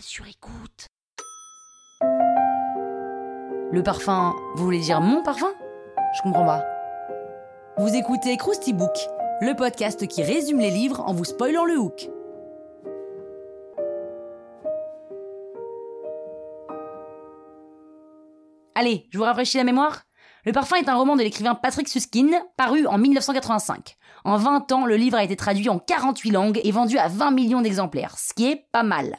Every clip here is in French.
Sur écoute. Le parfum, vous voulez dire mon parfum? Je comprends pas. Vous écoutez Krusty Book, le podcast qui résume les livres en vous spoilant le hook. Allez, je vous rafraîchis la mémoire Le parfum est un roman de l'écrivain Patrick Susskind, paru en 1985. En 20 ans, le livre a été traduit en 48 langues et vendu à 20 millions d'exemplaires, ce qui est pas mal.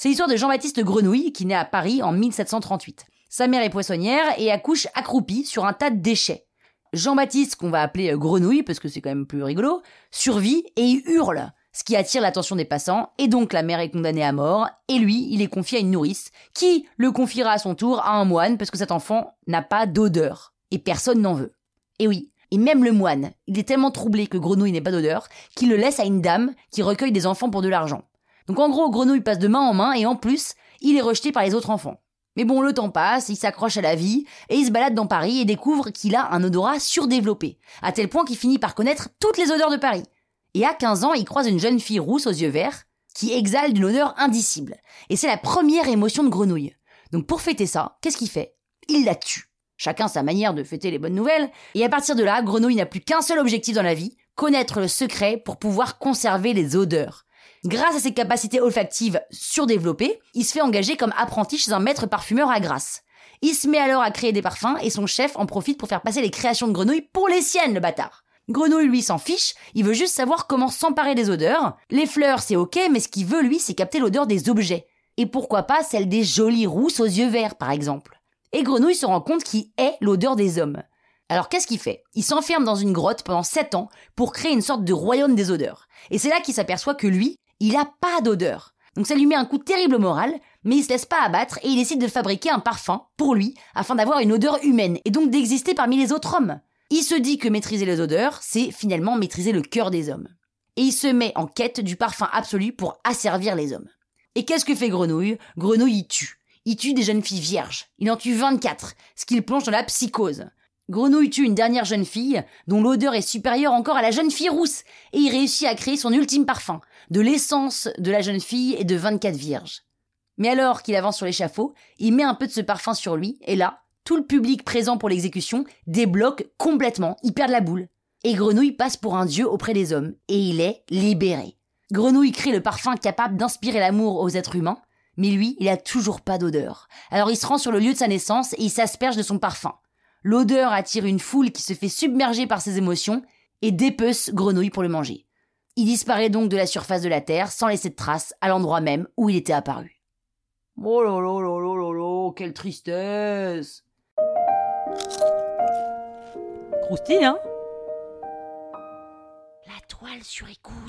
C'est l'histoire de Jean-Baptiste Grenouille, qui naît à Paris en 1738. Sa mère est poissonnière et accouche accroupie sur un tas de déchets. Jean-Baptiste, qu'on va appeler Grenouille, parce que c'est quand même plus rigolo, survit et hurle ce qui attire l'attention des passants, et donc la mère est condamnée à mort, et lui, il est confié à une nourrice, qui le confiera à son tour à un moine, parce que cet enfant n'a pas d'odeur, et personne n'en veut. Et oui, et même le moine, il est tellement troublé que Grenouille n'ait pas d'odeur, qu'il le laisse à une dame qui recueille des enfants pour de l'argent. Donc en gros, Grenouille passe de main en main, et en plus, il est rejeté par les autres enfants. Mais bon, le temps passe, il s'accroche à la vie, et il se balade dans Paris et découvre qu'il a un odorat surdéveloppé, à tel point qu'il finit par connaître toutes les odeurs de Paris. Et à 15 ans, il croise une jeune fille rousse aux yeux verts qui exhale d'une odeur indicible. Et c'est la première émotion de Grenouille. Donc pour fêter ça, qu'est-ce qu'il fait? Il la tue. Chacun sa manière de fêter les bonnes nouvelles. Et à partir de là, Grenouille n'a plus qu'un seul objectif dans la vie, connaître le secret pour pouvoir conserver les odeurs. Grâce à ses capacités olfactives surdéveloppées, il se fait engager comme apprenti chez un maître parfumeur à Grasse. Il se met alors à créer des parfums et son chef en profite pour faire passer les créations de Grenouille pour les siennes, le bâtard. Grenouille, lui, s'en fiche, il veut juste savoir comment s'emparer des odeurs. Les fleurs, c'est ok, mais ce qu'il veut, lui, c'est capter l'odeur des objets. Et pourquoi pas celle des jolies rousses aux yeux verts, par exemple. Et Grenouille se rend compte qu'il est l'odeur des hommes. Alors qu'est-ce qu'il fait? Il s'enferme dans une grotte pendant 7 ans pour créer une sorte de royaume des odeurs. Et c'est là qu'il s'aperçoit que lui, il a pas d'odeur. Donc ça lui met un coup terrible au moral, mais il se laisse pas abattre et il décide de fabriquer un parfum pour lui afin d'avoir une odeur humaine et donc d'exister parmi les autres hommes. Il se dit que maîtriser les odeurs, c'est finalement maîtriser le cœur des hommes. Et il se met en quête du parfum absolu pour asservir les hommes. Et qu'est-ce que fait Grenouille? Grenouille, il tue. Il tue des jeunes filles vierges. Il en tue 24, ce qui plonge dans la psychose. Grenouille tue une dernière jeune fille, dont l'odeur est supérieure encore à la jeune fille rousse, et il réussit à créer son ultime parfum, de l'essence de la jeune fille et de 24 vierges. Mais alors qu'il avance sur l'échafaud, il met un peu de ce parfum sur lui, et là, tout le public présent pour l'exécution débloque complètement, il perd la boule. Et Grenouille passe pour un dieu auprès des hommes, et il est libéré. Grenouille crée le parfum capable d'inspirer l'amour aux êtres humains, mais lui, il a toujours pas d'odeur. Alors il se rend sur le lieu de sa naissance et il s'asperge de son parfum. L'odeur attire une foule qui se fait submerger par ses émotions et dépece Grenouille pour le manger. Il disparaît donc de la surface de la Terre sans laisser de traces à l'endroit même où il était apparu. Oh là là là là là là, quelle tristesse Croustille, hein? La toile sur écoute.